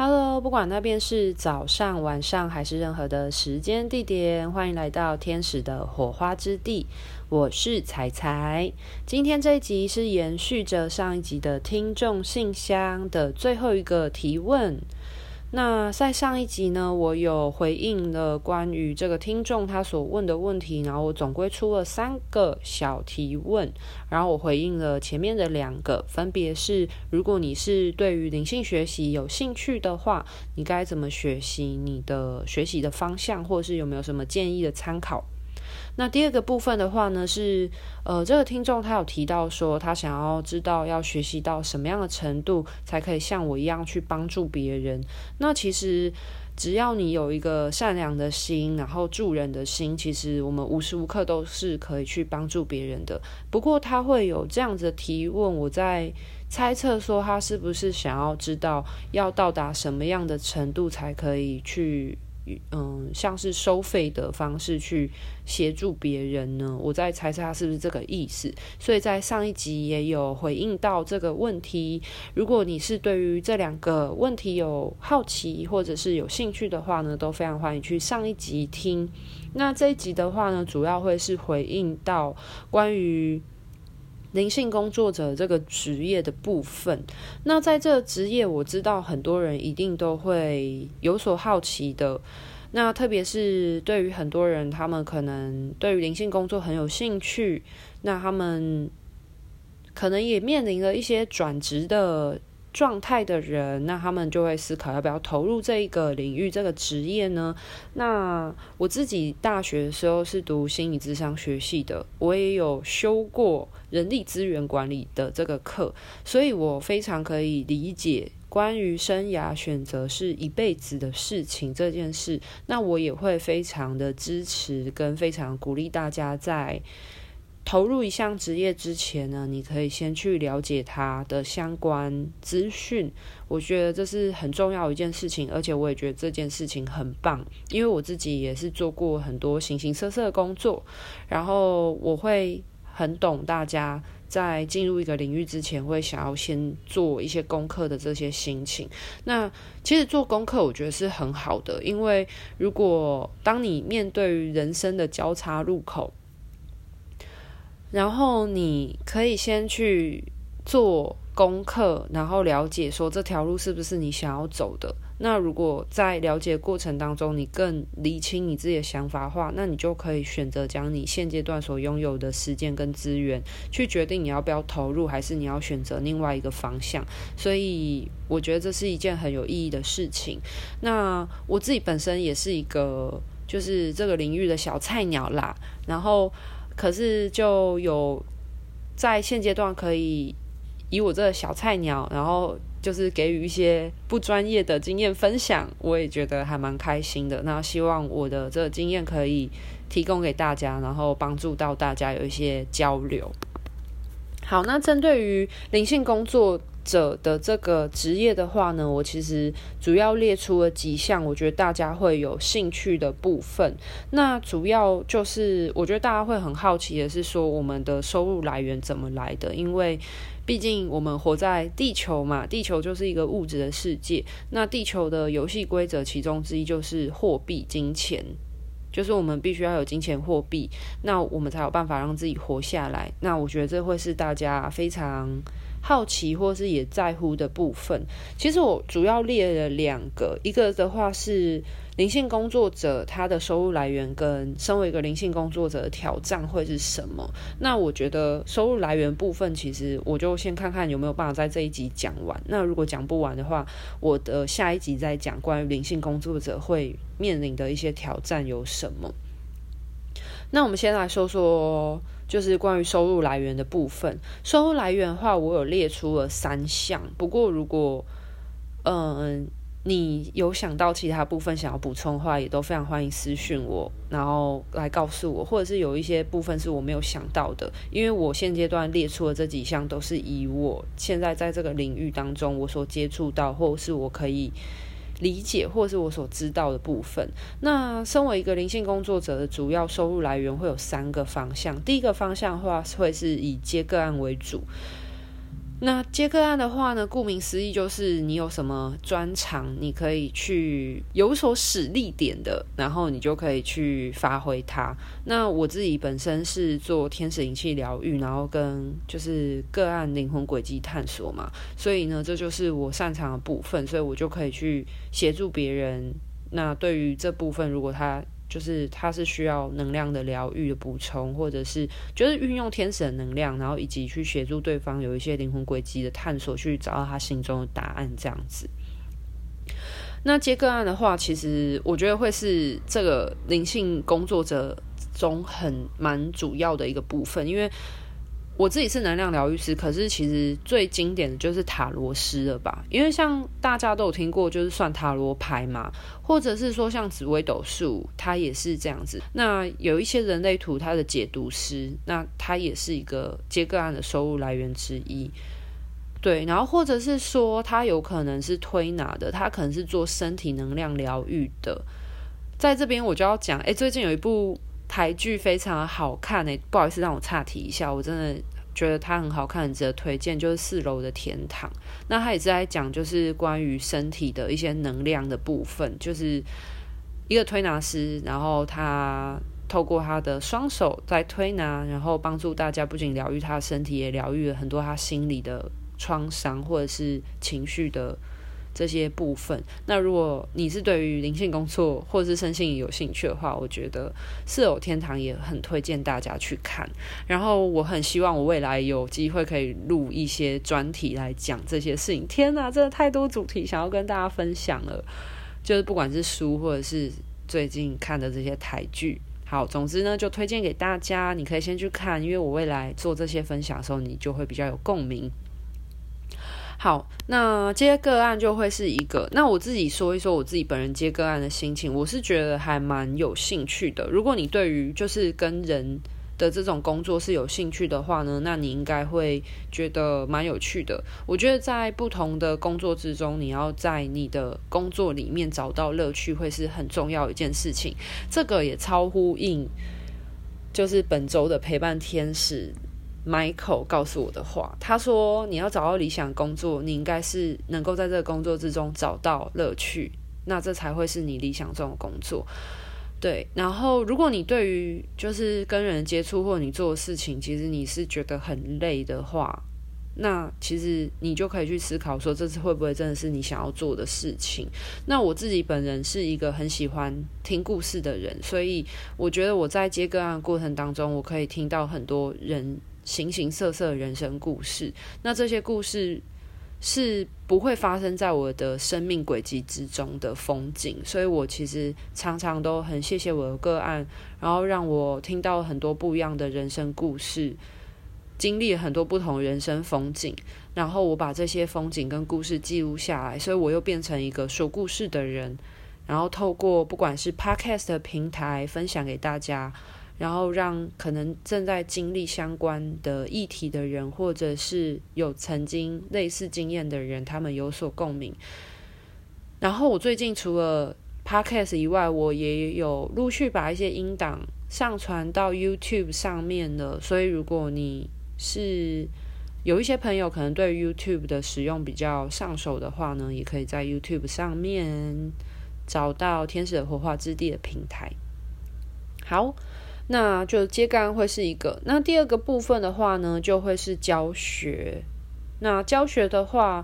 Hello，不管那边是早上、晚上还是任何的时间地点，欢迎来到天使的火花之地。我是彩彩。今天这一集是延续着上一集的听众信箱的最后一个提问。那在上一集呢，我有回应了关于这个听众他所问的问题，然后我总归出了三个小提问，然后我回应了前面的两个，分别是如果你是对于灵性学习有兴趣的话，你该怎么学习？你的学习的方向，或是有没有什么建议的参考？那第二个部分的话呢，是呃，这个听众他有提到说，他想要知道要学习到什么样的程度，才可以像我一样去帮助别人。那其实只要你有一个善良的心，然后助人的心，其实我们无时无刻都是可以去帮助别人的。不过他会有这样子的提问，我在猜测说，他是不是想要知道要到达什么样的程度才可以去。嗯，像是收费的方式去协助别人呢？我在猜测他是不是这个意思。所以在上一集也有回应到这个问题。如果你是对于这两个问题有好奇或者是有兴趣的话呢，都非常欢迎去上一集听。那这一集的话呢，主要会是回应到关于。灵性工作者这个职业的部分，那在这职业，我知道很多人一定都会有所好奇的。那特别是对于很多人，他们可能对于灵性工作很有兴趣，那他们可能也面临了一些转职的。状态的人，那他们就会思考要不要投入这一个领域、这个职业呢？那我自己大学的时候是读心理智商学系的，我也有修过人力资源管理的这个课，所以我非常可以理解关于生涯选择是一辈子的事情这件事。那我也会非常的支持跟非常鼓励大家在。投入一项职业之前呢，你可以先去了解它的相关资讯。我觉得这是很重要一件事情，而且我也觉得这件事情很棒，因为我自己也是做过很多形形色色的工作，然后我会很懂大家在进入一个领域之前会想要先做一些功课的这些心情。那其实做功课我觉得是很好的，因为如果当你面对于人生的交叉路口，然后你可以先去做功课，然后了解说这条路是不是你想要走的。那如果在了解过程当中，你更理清你自己的想法的话，那你就可以选择将你现阶段所拥有的时间跟资源，去决定你要不要投入，还是你要选择另外一个方向。所以我觉得这是一件很有意义的事情。那我自己本身也是一个就是这个领域的小菜鸟啦，然后。可是就有在现阶段可以以我这小菜鸟，然后就是给予一些不专业的经验分享，我也觉得还蛮开心的。那希望我的这个经验可以提供给大家，然后帮助到大家有一些交流。好，那针对于灵性工作者的这个职业的话呢，我其实主要列出了几项，我觉得大家会有兴趣的部分。那主要就是，我觉得大家会很好奇的是说，我们的收入来源怎么来的？因为毕竟我们活在地球嘛，地球就是一个物质的世界。那地球的游戏规则其中之一就是货币、金钱，就是我们必须要有金钱货币，那我们才有办法让自己活下来。那我觉得这会是大家非常。好奇或是也在乎的部分，其实我主要列了两个，一个的话是灵性工作者他的收入来源跟身为一个灵性工作者的挑战会是什么。那我觉得收入来源部分，其实我就先看看有没有办法在这一集讲完。那如果讲不完的话，我的下一集再讲关于灵性工作者会面临的一些挑战有什么。那我们先来说说。就是关于收入来源的部分，收入来源的话，我有列出了三项。不过，如果嗯你有想到其他部分想要补充的话，也都非常欢迎私讯我，然后来告诉我，或者是有一些部分是我没有想到的，因为我现阶段列出的这几项都是以我现在在这个领域当中我所接触到，或是我可以。理解或是我所知道的部分。那身为一个灵性工作者的主要收入来源会有三个方向。第一个方向的话会是以接个案为主。那接个案的话呢，顾名思义就是你有什么专长，你可以去有所使力点的，然后你就可以去发挥它。那我自己本身是做天使灵气疗愈，然后跟就是个案灵魂轨迹探索嘛，所以呢，这就是我擅长的部分，所以我就可以去协助别人。那对于这部分，如果他就是他是需要能量的疗愈的补充，或者是就是运用天使的能量，然后以及去协助对方有一些灵魂轨迹的探索，去找到他心中的答案这样子。那接个案的话，其实我觉得会是这个灵性工作者中很蛮主要的一个部分，因为。我自己是能量疗愈师，可是其实最经典的就是塔罗师了吧？因为像大家都有听过，就是算塔罗牌嘛，或者是说像紫微斗数，它也是这样子。那有一些人类图，它的解读师，那它也是一个接个案的收入来源之一。对，然后或者是说，它有可能是推拿的，它可能是做身体能量疗愈的。在这边我就要讲，哎，最近有一部。台剧非常好看诶，不好意思让我岔题一下，我真的觉得它很好看，很值得推荐。就是四楼的天堂，那它也是在讲就是关于身体的一些能量的部分，就是一个推拿师，然后他透过他的双手在推拿，然后帮助大家不仅疗愈他的身体，也疗愈了很多他心里的创伤或者是情绪的。这些部分，那如果你是对于灵性工作或是身心有兴趣的话，我觉得四楼天堂也很推荐大家去看。然后我很希望我未来有机会可以录一些专题来讲这些事情。天哪，真的太多主题想要跟大家分享了，就是不管是书或者是最近看的这些台剧。好，总之呢，就推荐给大家，你可以先去看，因为我未来做这些分享的时候，你就会比较有共鸣。好，那接个案就会是一个。那我自己说一说我自己本人接个案的心情，我是觉得还蛮有兴趣的。如果你对于就是跟人的这种工作是有兴趣的话呢，那你应该会觉得蛮有趣的。我觉得在不同的工作之中，你要在你的工作里面找到乐趣，会是很重要一件事情。这个也超呼应，就是本周的陪伴天使。Michael 告诉我的话，他说：“你要找到理想工作，你应该是能够在这个工作之中找到乐趣，那这才会是你理想中的工作。”对。然后，如果你对于就是跟人接触或你做的事情，其实你是觉得很累的话，那其实你就可以去思考说，这次会不会真的是你想要做的事情？那我自己本人是一个很喜欢听故事的人，所以我觉得我在接个案过程当中，我可以听到很多人。形形色色的人生故事，那这些故事是不会发生在我的生命轨迹之中的风景，所以我其实常常都很谢谢我的个案，然后让我听到很多不一样的人生故事，经历很多不同人生风景，然后我把这些风景跟故事记录下来，所以我又变成一个说故事的人，然后透过不管是 Podcast 的平台分享给大家。然后让可能正在经历相关的议题的人，或者是有曾经类似经验的人，他们有所共鸣。然后我最近除了 Podcast 以外，我也有陆续把一些音档上传到 YouTube 上面了。所以如果你是有一些朋友可能对 YouTube 的使用比较上手的话呢，也可以在 YouTube 上面找到天使的活化之地的平台。好。那就接干会是一个，那第二个部分的话呢，就会是教学。那教学的话，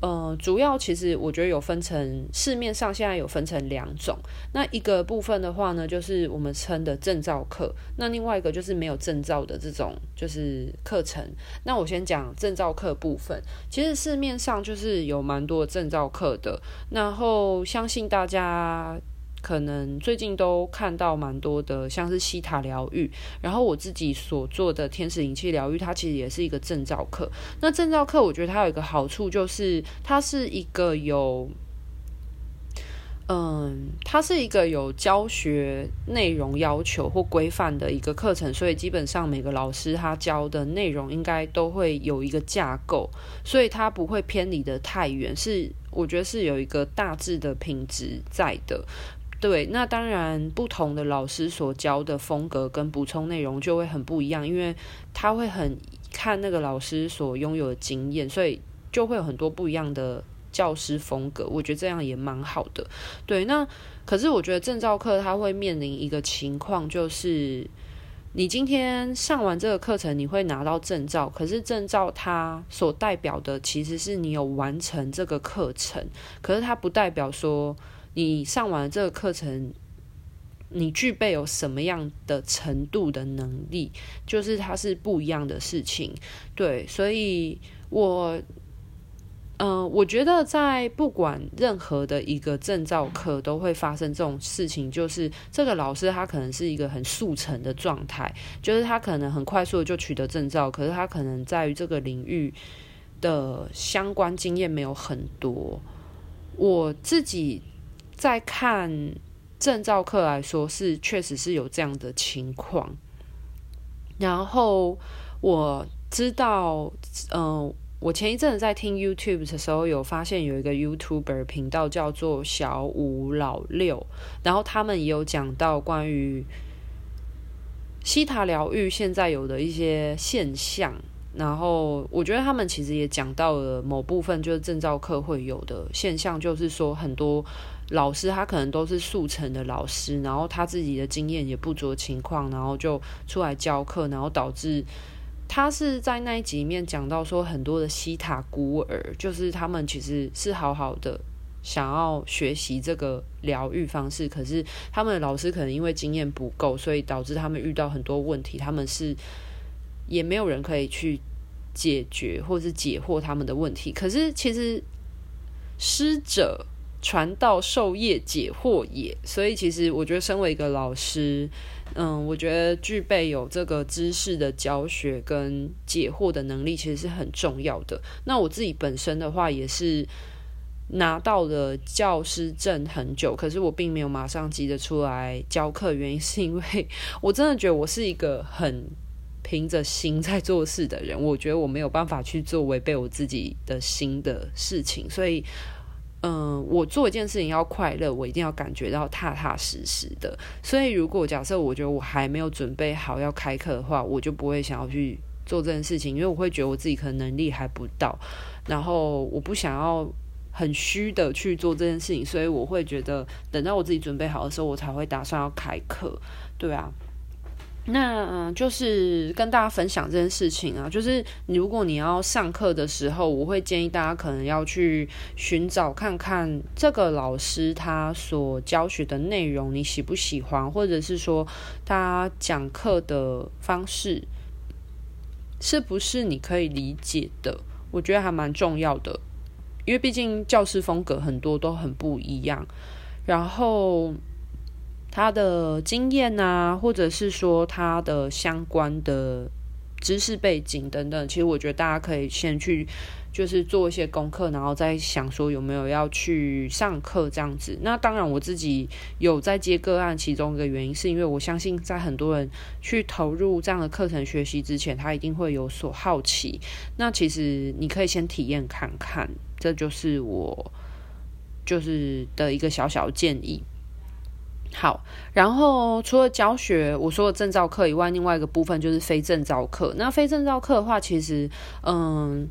呃，主要其实我觉得有分成，市面上现在有分成两种。那一个部分的话呢，就是我们称的证照课。那另外一个就是没有证照的这种就是课程。那我先讲证照课部分。其实市面上就是有蛮多证照课的，然后相信大家。可能最近都看到蛮多的，像是西塔疗愈，然后我自己所做的天使灵气疗愈，它其实也是一个证照课。那证照课，我觉得它有一个好处，就是它是一个有，嗯，它是一个有教学内容要求或规范的一个课程，所以基本上每个老师他教的内容应该都会有一个架构，所以它不会偏离得太远，是我觉得是有一个大致的品质在的。对，那当然，不同的老师所教的风格跟补充内容就会很不一样，因为他会很看那个老师所拥有的经验，所以就会有很多不一样的教师风格。我觉得这样也蛮好的。对，那可是我觉得证照课它会面临一个情况，就是你今天上完这个课程，你会拿到证照，可是证照它所代表的其实是你有完成这个课程，可是它不代表说你上完这个课程。你具备有什么样的程度的能力，就是它是不一样的事情，对，所以我，嗯、我觉得在不管任何的一个证照课都会发生这种事情，就是这个老师他可能是一个很速成的状态，就是他可能很快速的就取得证照，可是他可能在于这个领域的相关经验没有很多。我自己在看。证照课来说是确实是有这样的情况，然后我知道，嗯、我前一阵子在听 YouTube 的时候，有发现有一个 YouTuber 频道叫做小五老六，然后他们也有讲到关于希塔疗愈现在有的一些现象，然后我觉得他们其实也讲到了某部分，就是证照课会有的现象，就是说很多。老师他可能都是速成的老师，然后他自己的经验也不足情况，然后就出来教课，然后导致他是在那一集里面讲到说，很多的西塔孤儿，就是他们其实是好好的想要学习这个疗愈方式，可是他们的老师可能因为经验不够，所以导致他们遇到很多问题，他们是也没有人可以去解决或是解惑他们的问题。可是其实师者。传道授业解惑也，所以其实我觉得，身为一个老师，嗯，我觉得具备有这个知识的教学跟解惑的能力，其实是很重要的。那我自己本身的话，也是拿到了教师证很久，可是我并没有马上急着出来教课，原因是因为我真的觉得我是一个很凭着心在做事的人，我觉得我没有办法去做违背我自己的心的事情，所以。嗯，我做一件事情要快乐，我一定要感觉到踏踏实实的。所以，如果假设我觉得我还没有准备好要开课的话，我就不会想要去做这件事情，因为我会觉得我自己可能能力还不到，然后我不想要很虚的去做这件事情，所以我会觉得等到我自己准备好的时候，我才会打算要开课，对啊。那，就是跟大家分享这件事情啊，就是如果你要上课的时候，我会建议大家可能要去寻找看看这个老师他所教学的内容你喜不喜欢，或者是说他讲课的方式是不是你可以理解的，我觉得还蛮重要的，因为毕竟教师风格很多都很不一样，然后。他的经验啊，或者是说他的相关的知识背景等等，其实我觉得大家可以先去就是做一些功课，然后再想说有没有要去上课这样子。那当然，我自己有在接个案，其中一个原因是因为我相信，在很多人去投入这样的课程学习之前，他一定会有所好奇。那其实你可以先体验看看，这就是我就是的一个小小建议。好，然后除了教学我说的证照课以外，另外一个部分就是非证照课。那非证照课的话，其实嗯，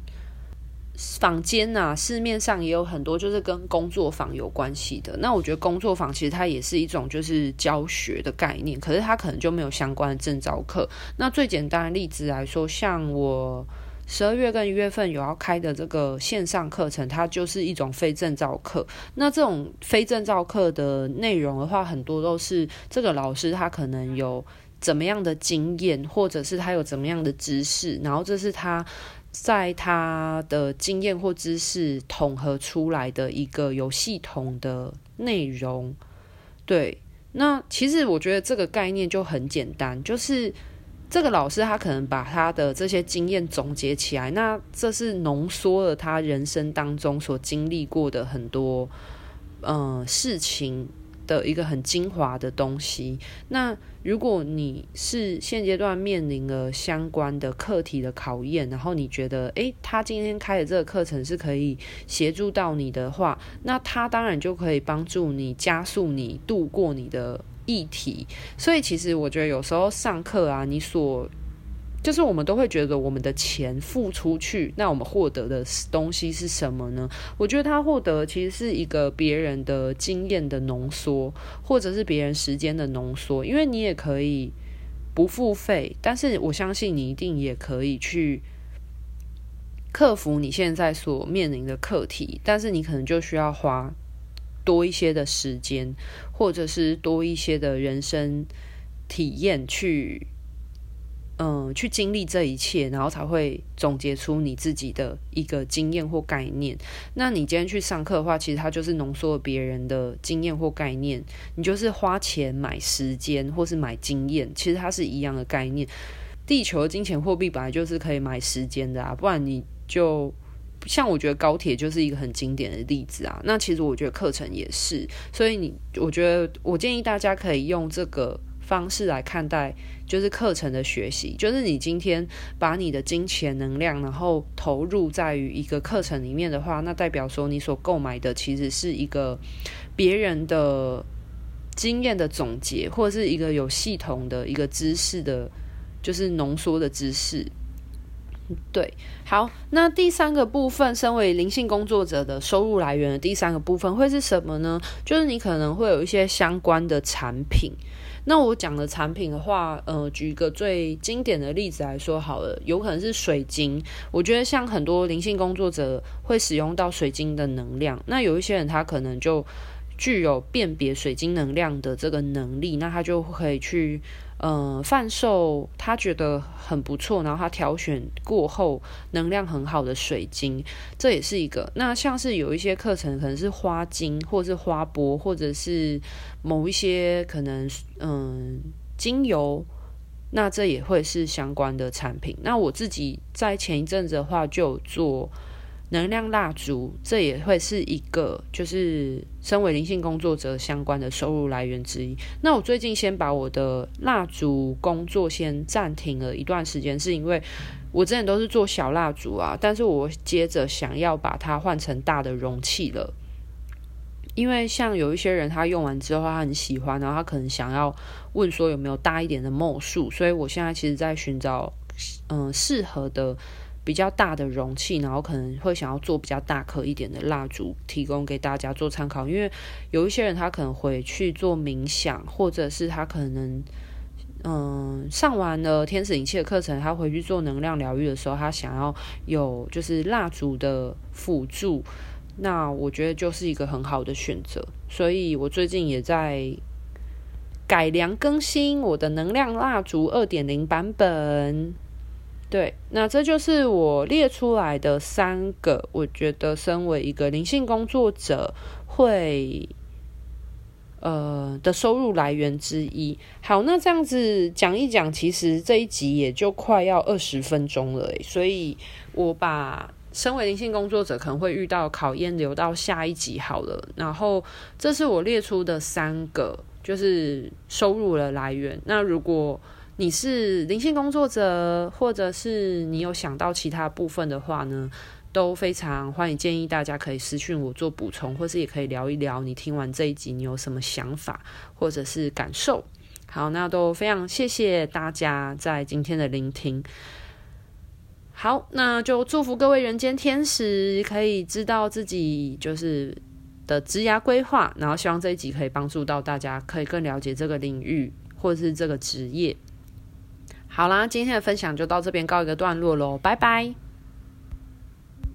坊间呐、啊，市面上也有很多就是跟工作坊有关系的。那我觉得工作坊其实它也是一种就是教学的概念，可是它可能就没有相关的证照课。那最简单的例子来说，像我。十二月跟一月份有要开的这个线上课程，它就是一种非证照课。那这种非证照课的内容的话，很多都是这个老师他可能有怎么样的经验，或者是他有怎么样的知识，然后这是他在他的经验或知识统合出来的一个有系统的内容。对，那其实我觉得这个概念就很简单，就是。这个老师他可能把他的这些经验总结起来，那这是浓缩了他人生当中所经历过的很多嗯事情的一个很精华的东西。那如果你是现阶段面临了相关的课题的考验，然后你觉得诶，他今天开的这个课程是可以协助到你的话，那他当然就可以帮助你加速你度过你的议题，所以其实我觉得有时候上课啊，你所就是我们都会觉得我们的钱付出去，那我们获得的东西是什么呢？我觉得他获得其实是一个别人的经验的浓缩，或者是别人时间的浓缩。因为你也可以不付费，但是我相信你一定也可以去克服你现在所面临的课题，但是你可能就需要花多一些的时间，或者是多一些的人生体验去。嗯，去经历这一切，然后才会总结出你自己的一个经验或概念。那你今天去上课的话，其实它就是浓缩了别人的经验或概念。你就是花钱买时间，或是买经验，其实它是一样的概念。地球的金钱货币本来就是可以买时间的啊，不然你就像我觉得高铁就是一个很经典的例子啊。那其实我觉得课程也是，所以你我觉得我建议大家可以用这个。方式来看待，就是课程的学习，就是你今天把你的金钱能量，然后投入在于一个课程里面的话，那代表说你所购买的其实是一个别人的经验的总结，或者是一个有系统的一个知识的，就是浓缩的知识。对，好，那第三个部分，身为灵性工作者的收入来源的第三个部分会是什么呢？就是你可能会有一些相关的产品。那我讲的产品的话，呃，举一个最经典的例子来说好了，有可能是水晶。我觉得像很多灵性工作者会使用到水晶的能量，那有一些人他可能就具有辨别水晶能量的这个能力，那他就可以去。呃，贩售他觉得很不错，然后他挑选过后能量很好的水晶，这也是一个。那像是有一些课程可能是花精，或是花钵，或者是某一些可能嗯精油，那这也会是相关的产品。那我自己在前一阵子的话就有做。能量蜡烛，这也会是一个就是身为灵性工作者相关的收入来源之一。那我最近先把我的蜡烛工作先暂停了一段时间，是因为我之前都是做小蜡烛啊，但是我接着想要把它换成大的容器了。因为像有一些人他用完之后他很喜欢，然后他可能想要问说有没有大一点的 ml 数，所以我现在其实在寻找嗯适合的。比较大的容器，然后可能会想要做比较大颗一点的蜡烛，提供给大家做参考。因为有一些人他可能回去做冥想，或者是他可能嗯上完了天使灵气的课程，他回去做能量疗愈的时候，他想要有就是蜡烛的辅助，那我觉得就是一个很好的选择。所以我最近也在改良更新我的能量蜡烛二点零版本。对，那这就是我列出来的三个，我觉得身为一个灵性工作者会呃的收入来源之一。好，那这样子讲一讲，其实这一集也就快要二十分钟了，所以我把身为灵性工作者可能会遇到考验留到下一集好了。然后这是我列出的三个，就是收入的来源。那如果你是灵性工作者，或者是你有想到其他部分的话呢，都非常欢迎，建议大家可以私讯我做补充，或是也可以聊一聊你听完这一集你有什么想法或者是感受。好，那都非常谢谢大家在今天的聆听。好，那就祝福各位人间天使可以知道自己就是的职涯规划，然后希望这一集可以帮助到大家，可以更了解这个领域或者是这个职业。好啦，今天的分享就到这边告一个段落喽，拜拜。